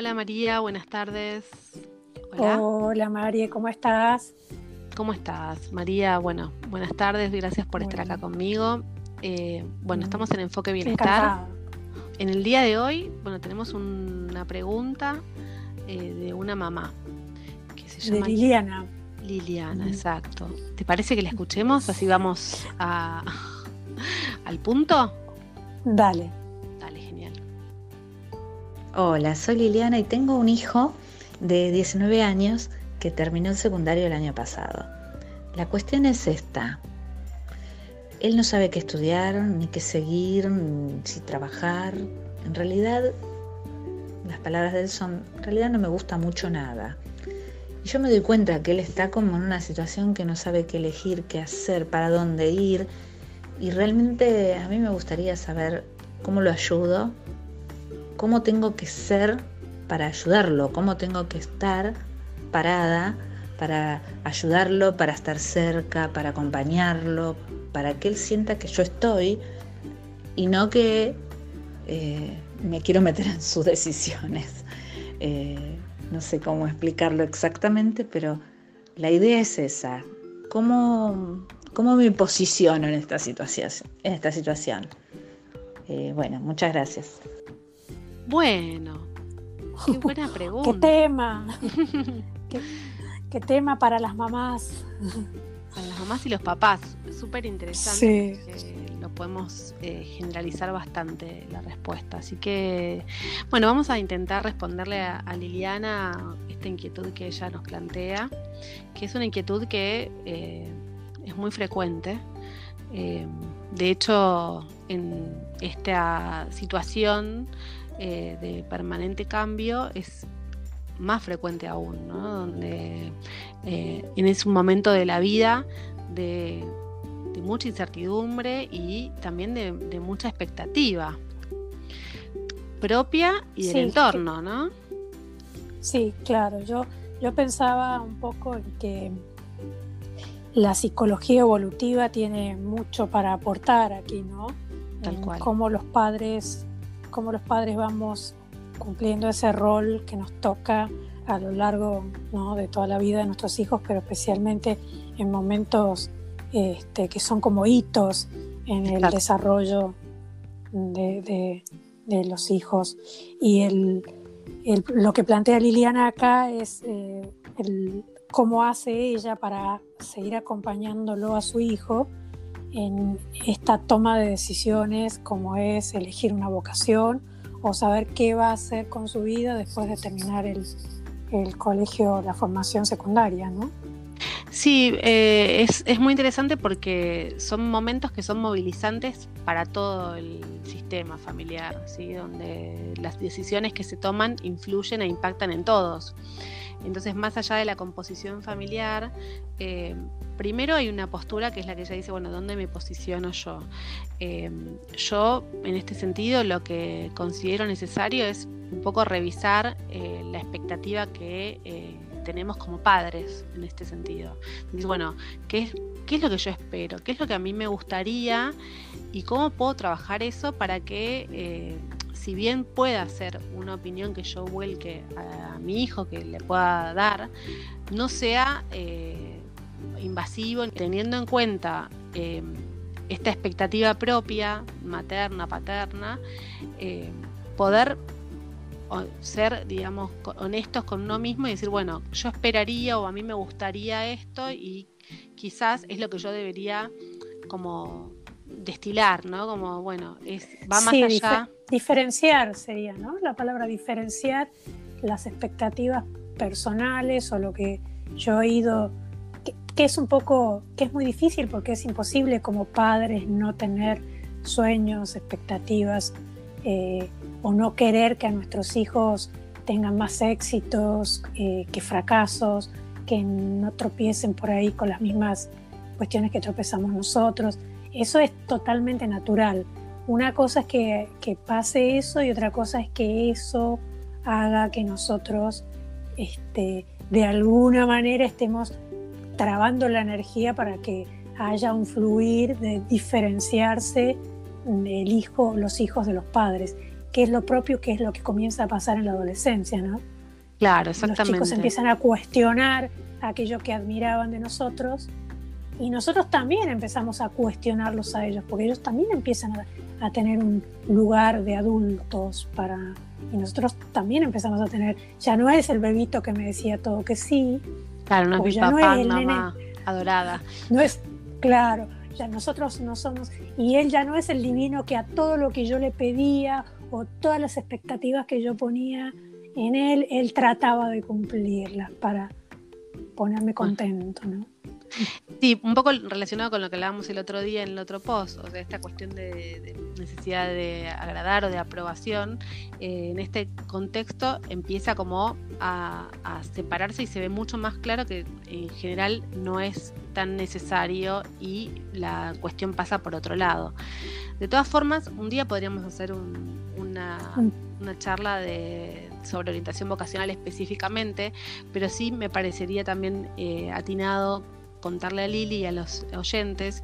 Hola María, buenas tardes. Hola. Hola María, ¿cómo estás? ¿Cómo estás, María? Bueno, buenas tardes, gracias por estar acá conmigo. Eh, bueno, estamos en Enfoque Bienestar. En el día de hoy, bueno, tenemos una pregunta eh, de una mamá que se llama de Liliana. Liliana, exacto. ¿Te parece que la escuchemos? Así vamos a, al punto. Dale. Hola, soy Liliana y tengo un hijo de 19 años que terminó el secundario el año pasado. La cuestión es esta. Él no sabe qué estudiar, ni qué seguir, ni si trabajar. En realidad, las palabras de él son, en realidad no me gusta mucho nada. Y yo me doy cuenta que él está como en una situación que no sabe qué elegir, qué hacer, para dónde ir. Y realmente a mí me gustaría saber cómo lo ayudo, cómo tengo que ser para ayudarlo, cómo tengo que estar parada para ayudarlo, para estar cerca, para acompañarlo, para que él sienta que yo estoy y no que eh, me quiero meter en sus decisiones. Eh, no sé cómo explicarlo exactamente, pero la idea es esa. ¿Cómo, cómo me posiciono en esta situación? En esta situación? Eh, bueno, muchas gracias. Bueno, qué buena pregunta. ¿Qué tema? ¿Qué, tema para las mamás? Para las mamás y los papás. Súper interesante. Sí lo podemos eh, generalizar bastante la respuesta. Así que, bueno, vamos a intentar responderle a, Liliana esta inquietud que ella nos plantea, que es una inquietud que eh, es muy frecuente. Eh, de hecho, en esta situación de permanente cambio es más frecuente aún, ¿no? donde en ese momento de la vida de de mucha incertidumbre y también de, mucha expectativa propia y del entorno, ¿no? Sí, claro. Yo, yo pensaba un poco en que la psicología evolutiva tiene mucho para aportar aquí, ¿no? Tal cual. Cómo los padres, cómo los padres vamos cumpliendo ese rol que nos toca a lo largo de toda la vida de nuestros hijos, pero especialmente en momentos este, que son como hitos en el desarrollo de, los hijos. Y el, lo que plantea Liliana acá es eh, cómo hace ella para seguir acompañándolo a su hijo en esta toma de decisiones como es elegir una vocación o saber qué va a hacer con su vida después de terminar el, el colegio, la formación secundaria, ¿no? Sí, eh, es, muy interesante porque son momentos que son movilizantes para todo el sistema familiar, ¿sí? donde las decisiones que se toman influyen e impactan en todos. Entonces, más allá de la composición familiar, eh, primero hay una postura que es la que ella dice, bueno, ¿dónde me posiciono yo? Eh, yo, en este sentido, lo que considero necesario es un poco revisar la expectativa que tenemos como padres en este sentido. bueno, ¿qué es, ¿qué es lo que yo espero? ¿Qué es lo que a mí me gustaría? ¿Y cómo puedo trabajar eso para que, eh, si bien pueda ser una opinión que yo vuelque a, mi hijo, que le pueda dar, no sea eh, invasivo, teniendo en cuenta eh, esta expectativa propia, materna, paterna, poder ser, digamos, honestos con uno mismo y decir, bueno, yo esperaría o a mí me gustaría esto y quizás es lo que yo debería como destilar, ¿no? Como, bueno, es, va más allá. Diferenciar sería, ¿no? La palabra diferenciar las expectativas personales o lo que yo he ido, que, es un poco, que es muy difícil porque es imposible como padres no tener sueños, expectativas. Eh, o no querer que a nuestros hijos tengan más éxitos eh, que fracasos, que no tropiecen por ahí con las mismas cuestiones que tropezamos nosotros. Eso es totalmente natural. Una cosa es que, que pase eso y otra cosa es que eso haga que nosotros este, de alguna manera estemos trabando la energía para que haya un fluir de diferenciarse el hijo, los hijos de los padres. que es lo propio, que es lo que comienza a pasar en la adolescencia, ¿no? Claro, exactamente. Los chicos empiezan a cuestionar aquello que admiraban de nosotros y nosotros también empezamos a cuestionarlos a ellos, porque ellos también empiezan a, a tener un lugar de adultos para... Y nosotros también empezamos a tener, ya no es el bebito que me decía todo que sí. Claro, no es mi ya papá, no es el mamá adorada. No es, claro, ya nosotros no somos, y él ya no es el divino que a todo lo que yo le pedía o todas las expectativas que yo ponía en él, él trataba de cumplirlas para ponerme contento, ¿no? Sí, un poco relacionado con lo que hablábamos el otro día en el otro post, o sea, esta cuestión de, necesidad de agradar o de aprobación, eh, en este contexto empieza como a, separarse y se ve mucho más claro que en general no es tan necesario y la cuestión pasa por otro lado. De todas formas, un día podríamos hacer una, una charla de, sobre orientación vocacional específicamente, pero sí me parecería también eh, atinado contarle a Lili y a los oyentes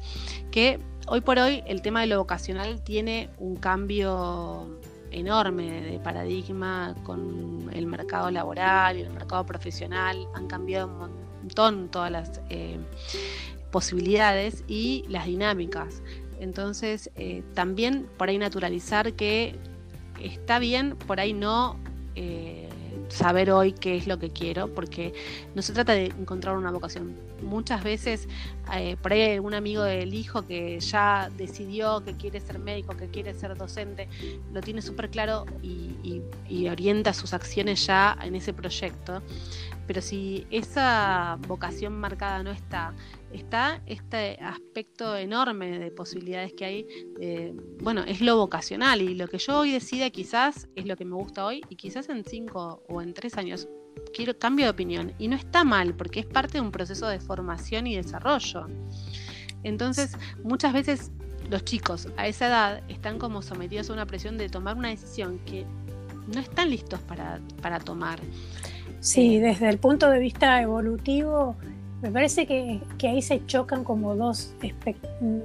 que hoy por hoy el tema de lo vocacional tiene un cambio enorme de paradigma con el mercado laboral y el mercado profesional. Han cambiado un montón todas las eh, posibilidades y las dinámicas. Entonces, eh, también por ahí naturalizar que está bien, por ahí no eh, saber hoy qué es lo que quiero, porque no se trata de encontrar una vocación. Muchas veces, eh, por ahí algún amigo del hijo que ya decidió que quiere ser médico, que quiere ser docente, lo tiene súper claro y orienta sus acciones ya en ese proyecto. Pero si esa vocación marcada no está, está este aspecto enorme de posibilidades que hay. bueno, es lo vocacional y lo que yo hoy decida quizás es lo que me gusta hoy y quizás en cinco o en tres años quiero cambio de opinión. Y no está mal porque es parte de un proceso de formación y desarrollo. Entonces, muchas veces los chicos a esa edad están como sometidos a una presión de tomar una decisión que no están listos para, para tomar. Sí, desde el punto de vista evolutivo, me parece que, ahí se chocan como dos,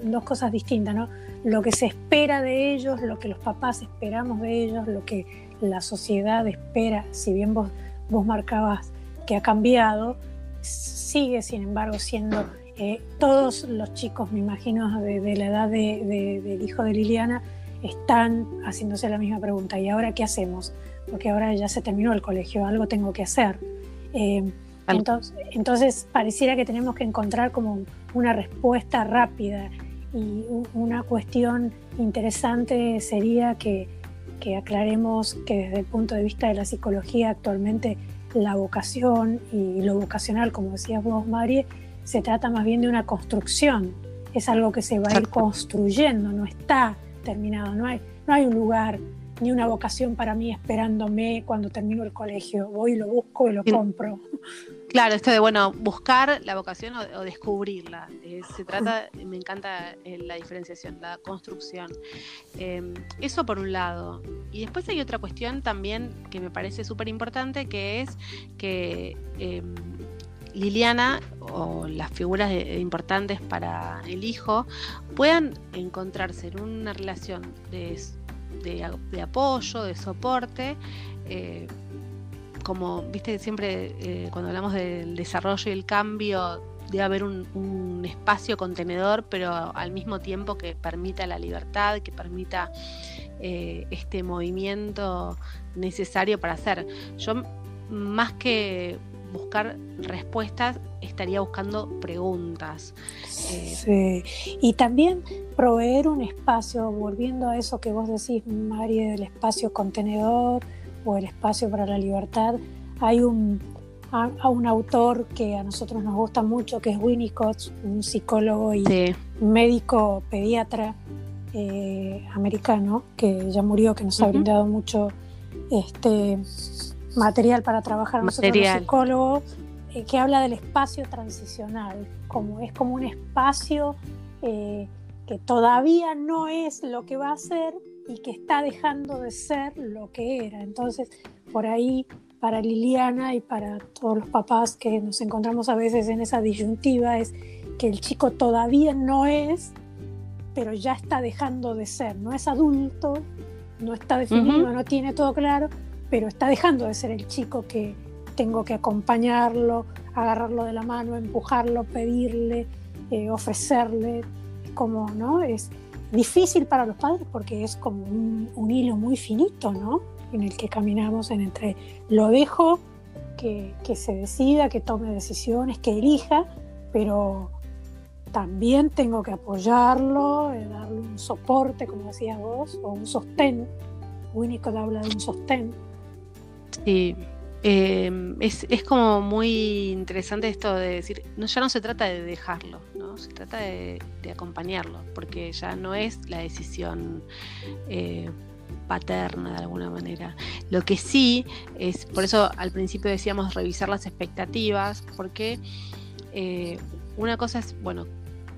dos cosas distintas, ¿no? Lo que se espera de ellos, lo que los papás esperamos de ellos, lo que la sociedad espera, si bien vos, vos marcabas que ha cambiado, sigue sin embargo siendo eh, todos los chicos, me imagino, de, la edad del hijo de Liliana, están haciéndose la misma pregunta. ¿Y ahora qué hacemos? Porque ahora ya se terminó el colegio, algo tengo que hacer. Eh, entonces, pareciera que tenemos que encontrar como una respuesta rápida y una cuestión interesante sería que, aclaremos que desde el punto de vista de la psicología actualmente la vocación y lo vocacional, como decías vos, Marie, se trata más bien de una construcción. Es algo que se va a ir construyendo, no está terminado, no hay, no hay un lugar ni una vocación para mí esperándome cuando termino el colegio. Voy, lo busco y lo compro. Claro, esto de, bueno, buscar la vocación o, descubrirla. Eh, se trata, me encanta eh, la diferenciación, la construcción. Em, eso por un lado. Y después hay otra cuestión también que me parece súper importante, que es que em, Liliana o las figuras importantes para el hijo puedan encontrarse en una relación de de, apoyo, de soporte. Eh, como, viste, siempre eh, cuando hablamos del desarrollo y el cambio, debe haber un, espacio contenedor, pero al mismo tiempo que permita la libertad, que permita eh, este movimiento necesario para hacer. Yo, más que buscar respuestas, estaría buscando preguntas. Sí, y también proveer un espacio, volviendo a eso que vos decís, María, del espacio contenedor o el espacio para la libertad, hay un, a, un autor que a nosotros nos gusta mucho, que es Winnicott, un psicólogo y médico pediatra eh, americano, que ya murió, que nos ha brindado mucho este, material para trabajar. A nosotros los psicólogos, eh, que habla del espacio transicional, como es como un espacio eh, que todavía no es lo que va a ser y que está dejando de ser lo que era. Entonces, por ahí, para Liliana y para todos los papás que nos encontramos a veces en esa disyuntiva, es que el chico todavía no es, pero ya está dejando de ser, no es adulto, no está definido, no tiene todo claro, pero está dejando de ser el chico que tengo que acompañarlo, agarrarlo de la mano, empujarlo, pedirle, eh, ofrecerle, como, ¿no? Es difícil para los padres porque es como un, hilo muy finito, ¿no? En el que caminamos en entre lo dejo que, que se decida, que tome decisiones, que elija, pero también tengo que apoyarlo, eh, darle un soporte, como decías vos, o un sostén. Único habla de un sostén. Sí, em, es, como muy interesante esto de decir, no, ya no se trata de dejarlo, ¿no? se trata de, acompañarlo, porque ya no es la decisión eh, paterna de alguna manera. Lo que sí es, por eso al principio decíamos revisar las expectativas, porque eh, una cosa es, bueno,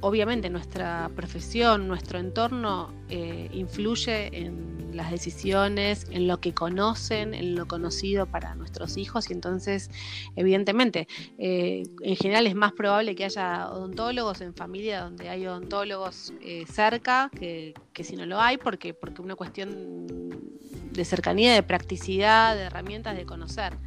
obviamente nuestra profesión, nuestro entorno eh, influye en las decisiones, en lo que conocen, en lo conocido para nuestros hijos y entonces evidentemente eh, en general es más probable que haya odontólogos en familia donde hay odontólogos eh, cerca que, que, si no lo hay porque, porque una cuestión de cercanía, de practicidad, de herramientas de conocer.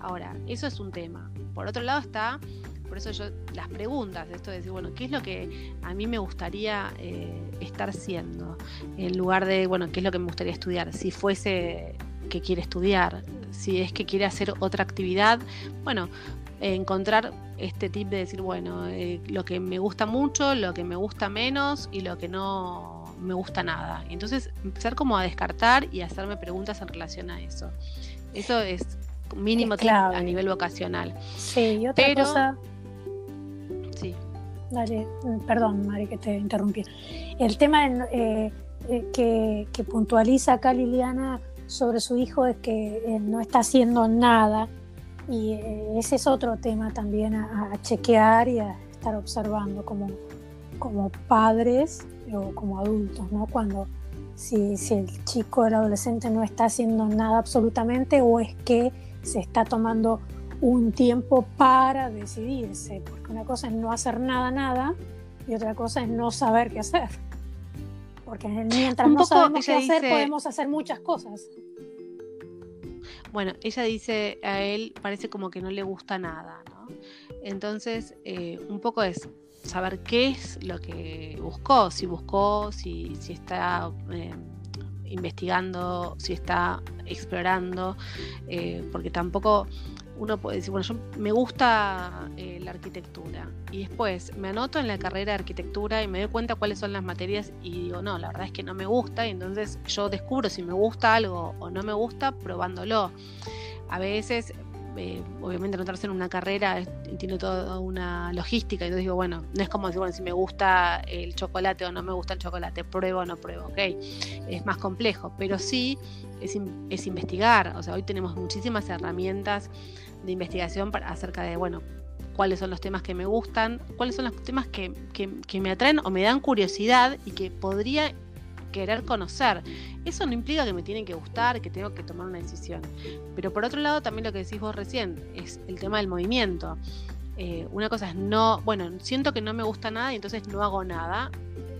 Ahora, eso es un tema. Por otro lado está por eso yo las preguntas, de esto de decir, bueno, ¿qué es lo que a mí me gustaría eh, estar siendo? En lugar de, bueno, ¿qué es lo que me gustaría estudiar? Si fuese que quiere estudiar, si es que quiere hacer otra actividad, bueno, encontrar este tip de decir, bueno, eh, lo que me gusta mucho, lo que me gusta menos y lo que no me gusta nada. Entonces empezar como a descartar y hacerme preguntas en relación a eso. Eso es mínimo a nivel vocacional. Sí, y otra cosa Dale, mm, perdón, Mari, que te interrumpí. El tema eh, eh, que, puntualiza acá Liliana sobre su hijo es que eh, no está haciendo nada y ese es otro tema también a, chequear y a estar observando como, como padres o como adultos, ¿no? Cuando si, si el chico, el adolescente no está haciendo nada absolutamente o es que se está tomando un tiempo para decidirse, porque una cosa es no hacer nada, nada, y otra cosa es no saber qué hacer. Porque mientras no sabemos qué hacer, podemos hacer muchas cosas. Bueno, ella dice a él, parece como que no le gusta nada, ¿no? Entonces, eh, un poco es saber qué es lo que buscó, si buscó, si, si está eh, investigando, si está explorando, eh, porque tampoco uno puede decir, bueno, yo me gusta eh, la arquitectura y después me anoto en la carrera de arquitectura y me doy cuenta cuáles son las materias y digo, no, la verdad es que no me gusta y entonces yo descubro si me gusta algo o no me gusta probándolo. A veces, eh, obviamente anotarse en una carrera tiene toda una logística y entonces digo, bueno, no es como decir, bueno, si me gusta el chocolate o no me gusta el chocolate, pruebo o no pruebo, ok, es más complejo, pero sí es, es investigar, o sea, hoy tenemos muchísimas herramientas de investigación para, acerca de, bueno, cuáles son los temas que me gustan, cuáles son los temas que, me atraen o me dan curiosidad y que podría querer conocer. Eso no implica que me tienen que gustar, que tengo que tomar una decisión. Pero por otro lado, también lo que decís vos recién, es el tema del movimiento. Eh, una cosa es no, bueno, siento que no me gusta nada y entonces no hago nada.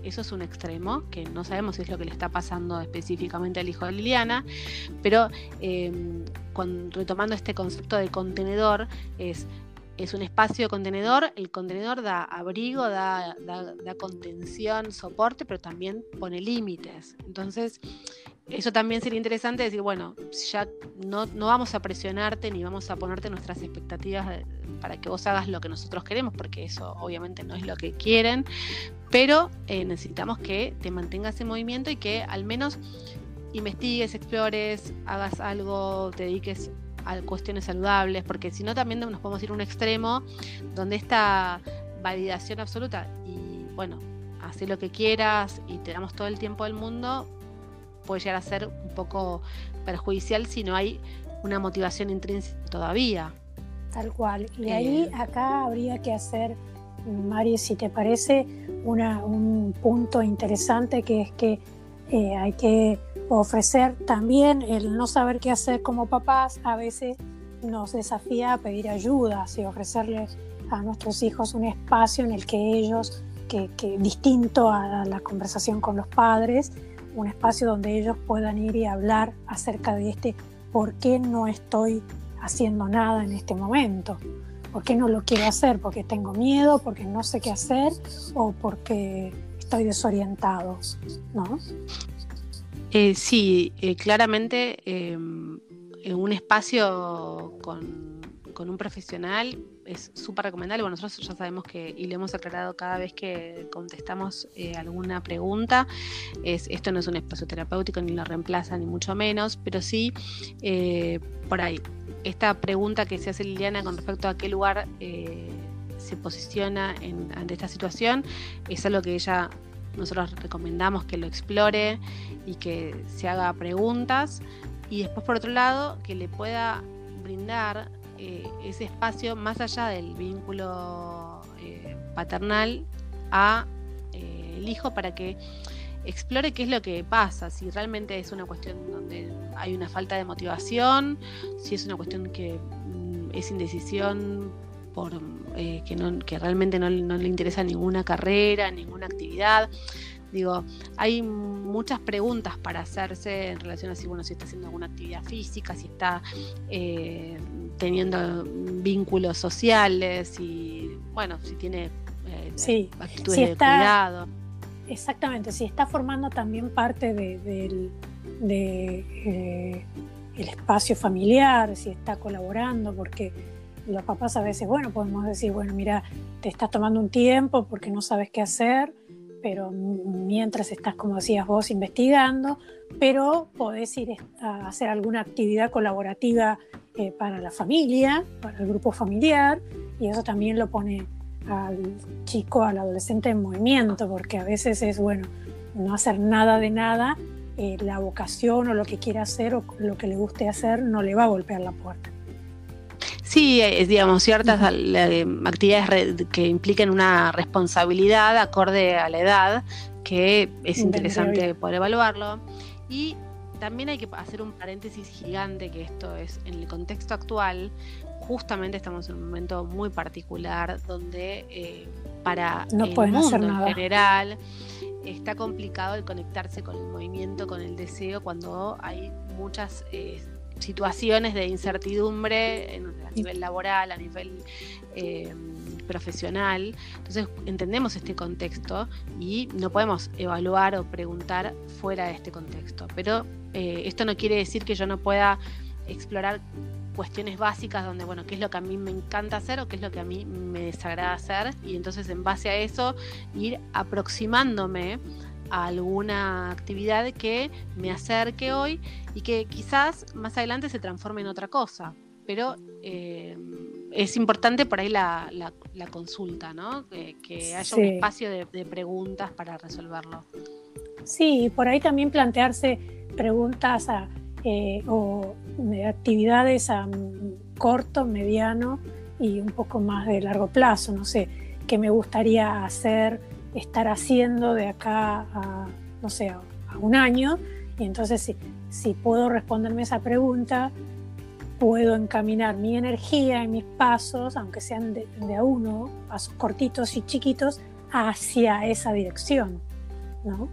Eso es un extremo, que no sabemos si es lo que le está pasando específicamente al hijo de Liliana, pero em, retomando este concepto de contenedor, es, es un espacio de contenedor, el contenedor da abrigo, da, da, contención, soporte, pero también pone límites. Entonces, eso también sería interesante decir, bueno, ya no, no, vamos a presionarte ni vamos a ponerte nuestras expectativas para que vos hagas lo que nosotros queremos, porque eso obviamente no es lo que quieren, pero eh, necesitamos que te mantengas en movimiento y que al menos investigues, explores, hagas algo, te dediques a cuestiones saludables, porque si no también nos podemos ir a un extremo donde esta validación absoluta y bueno, hacer lo que quieras y te damos todo el tiempo del mundo, puede llegar a ser un poco perjudicial si no hay una motivación intrínseca todavía. Tal cual. Y ahí eh, acá habría que hacer Mari, si te parece, un punto interesante que es que eh, hay que ofrecer también el no saber qué hacer como papás, a veces nos desafía a pedir ayuda y ofrecerles a nuestros hijos un espacio en el que ellos, que, distinto a la conversación con los padres, un espacio donde ellos puedan ir y hablar acerca de este por qué no estoy haciendo nada en este momento. ¿Por qué no lo quiero hacer? ¿Porque tengo miedo? ¿Porque no sé qué hacer? ¿O porque estoy desorientado? ¿No? Eh, sí, eh, claramente em, en un espacio con, con un profesional es súper recomendable. Bueno, nosotros ya sabemos que, y lo hemos aclarado cada vez que contestamos eh, alguna pregunta, es, esto no es un espacio terapéutico, ni lo reemplaza, ni mucho menos, pero sí, eh, por ahí, esta pregunta que se hace Liliana con respecto a qué lugar eh, se posiciona en, ante esta situación, es algo que ella, nosotros recomendamos que lo explore y que se haga preguntas. Y después, por otro lado, que le pueda brindar eh, ese espacio más allá del vínculo eh, paternal a el hijo para que explore qué es lo que pasa, si realmente es una cuestión donde hay una falta de motivación, si es una cuestión que mm, es indecisión por que, no, que realmente no, no le interesa ninguna carrera, ninguna actividad. Digo, hay muchas preguntas para hacerse en relación a si, bueno, si está haciendo alguna actividad física, si está eh, teniendo vínculos sociales, y bueno, si tiene eh, actitudes de cuidado. Exactamente, si está formando también parte del de, eh, espacio familiar, si está colaborando, porque los papás a veces, bueno, podemos decir, bueno, mira, te estás tomando un tiempo porque no sabes qué hacer pero mientras estás, como decías vos, investigando, pero podés ir a hacer alguna actividad colaborativa eh, para la familia, para el grupo familiar, y eso también lo pone al chico, al adolescente en movimiento, porque a veces es, bueno, no hacer nada de nada, eh, la vocación o lo que quiera hacer o lo que le guste hacer no le va a golpear la puerta. Sí, es, digamos, ciertas actividades que impliquen una responsabilidad acorde a la edad, que es interesante poder evaluarlo. Y también hay que hacer un paréntesis gigante, que esto es, en el contexto actual, justamente estamos en un momento muy particular donde eh, para no el mundo en general está complicado el conectarse con el movimiento, con el deseo, cuando hay muchas... Eh, situaciones de incertidumbre a nivel laboral, a nivel eh, profesional. Entonces entendemos este contexto y no podemos evaluar o preguntar fuera de este contexto. Pero eh, esto no quiere decir que yo no pueda explorar cuestiones básicas donde, bueno, qué es lo que a mí me encanta hacer o qué es lo que a mí me desagrada hacer y entonces en base a eso ir aproximándome alguna actividad que me acerque hoy y que quizás más adelante se transforme en otra cosa. Pero eh, es importante por ahí la, consulta, ¿no? Que, haya un espacio de, preguntas para resolverlo. Sí, por ahí también plantearse preguntas eh, o actividades a corto, mediano y un poco más de largo plazo. No sé, qué me gustaría hacer estar haciendo de acá a, no sé, a, un año. Y entonces, si, si puedo responderme esa pregunta, puedo encaminar mi energía y mis pasos, aunque sean de, a uno, pasos cortitos y chiquitos, hacia esa dirección, ¿no?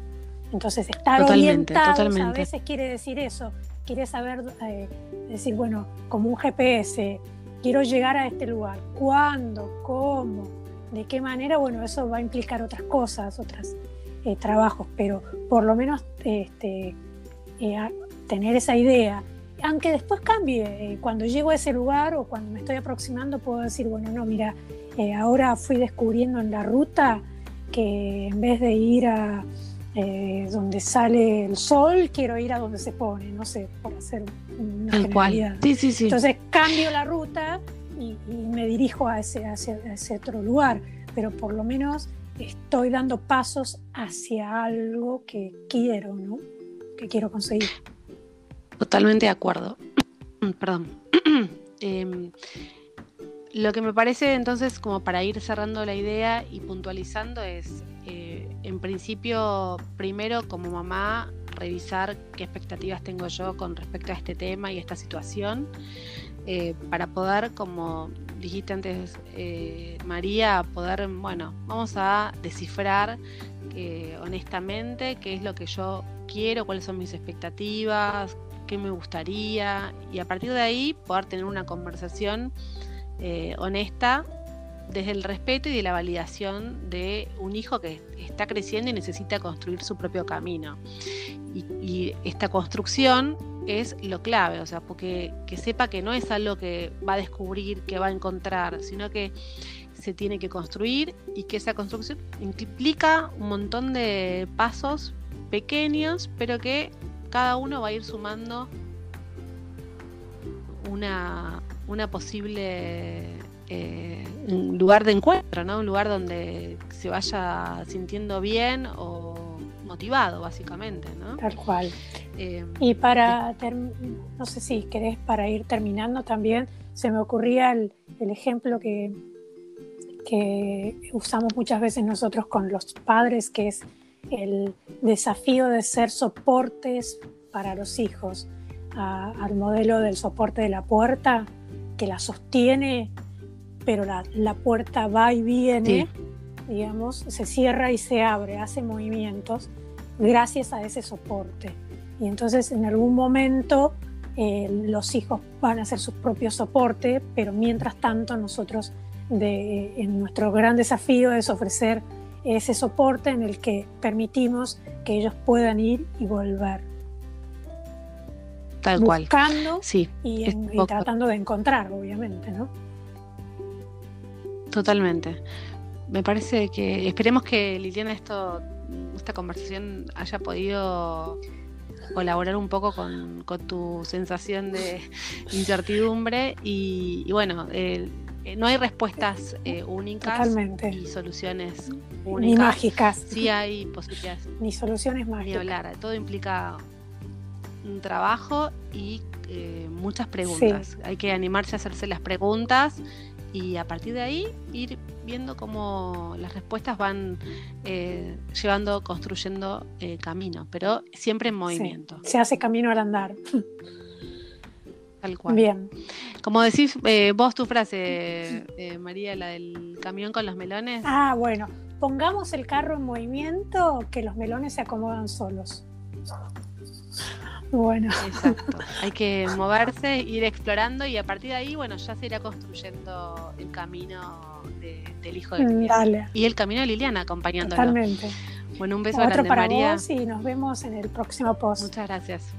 Entonces, estar orientado a veces quiere decir eso, quiere saber, eh, decir, bueno, como un GPS, quiero llegar a este lugar, ¿cuándo? ¿Cómo? de qué manera, bueno, eso va a implicar otras cosas, otros eh, trabajos, pero por lo menos este, eh, tener esa idea, aunque después cambie, cuando llego a ese lugar o cuando me estoy aproximando puedo decir, bueno, no, mira, ahora fui descubriendo en la ruta que en vez de ir a donde sale el sol, quiero ir a donde se pone, no sé, por hacer una generalidad. Sí, sí, sí. Entonces cambio la ruta y, me dirijo a ese, ese otro lugar, pero por lo menos estoy dando pasos hacia algo que quiero, ¿no? Que quiero conseguir. Totalmente de acuerdo. Perdón. Em, lo que me parece entonces, como para ir cerrando la idea y puntualizando, es, eh, en principio, primero como mamá, revisar qué expectativas tengo yo con respecto a este tema y esta situación. Eh, para poder, como dijiste antes, eh, María, poder, bueno, vamos a descifrar honestamente qué es lo que yo quiero, cuáles son mis expectativas, qué me gustaría, y a partir de ahí poder tener una conversación eh, honesta desde el respeto y de la validación de un hijo que está creciendo y necesita construir su propio camino. Y, esta construcción es lo clave, o sea, porque que sepa que no es algo que va a descubrir, que va a encontrar, sino que se tiene que construir y que esa construcción implica un montón de pasos pequeños, pero que cada uno va a ir sumando una, una posible eh, lugar de encuentro, ¿no? Un lugar donde se vaya sintiendo bien o motivado, básicamente, ¿no? Tal cual. Eh, y para, no sé si querés, para ir terminando también, se me ocurría el, ejemplo que, que usamos muchas veces nosotros con los padres, que es el desafío de ser soportes para los hijos, al modelo del soporte de la puerta, que la sostiene pero la, puerta va y viene, digamos, se cierra y se abre, hace movimientos gracias a ese soporte. Y entonces en algún momento eh, los hijos van a hacer su propio soporte, pero mientras tanto nosotros de, en nuestro gran desafío es ofrecer ese soporte en el que permitimos que ellos puedan ir y volver. Tal buscando cual. Sí. Y, y tratando de encontrar, obviamente, ¿no? Totalmente. Me parece que esperemos que Liliana esto, esta conversación haya podido colaborar un poco con, tu sensación de incertidumbre y, bueno, eh, no hay respuestas eh, únicas y soluciones únicas. Ni mágicas. Sí hay posibilidades. Ni soluciones mágicas. Ni hablar. Todo implica un trabajo y eh, muchas preguntas. Hay que animarse a hacerse las preguntas y a partir de ahí ir viendo cómo las respuestas van eh, llevando, construyendo eh, camino, pero siempre en movimiento. se hace camino al andar. Tal cual. Bien. Como decís eh, vos tu frase, María, la del camión con los melones. Ah, bueno, pongamos el carro en movimiento, que los melones se acomodan solos. Bueno. Exacto. Hay que moverse, ir explorando y a partir de ahí, bueno, ya se irá construyendo el camino del hijo de Liliana. Y el camino de Liliana acompañándolo. Totalmente. Bueno, un beso Otro grande, para María. Vos y nos vemos en el próximo post. Muchas gracias.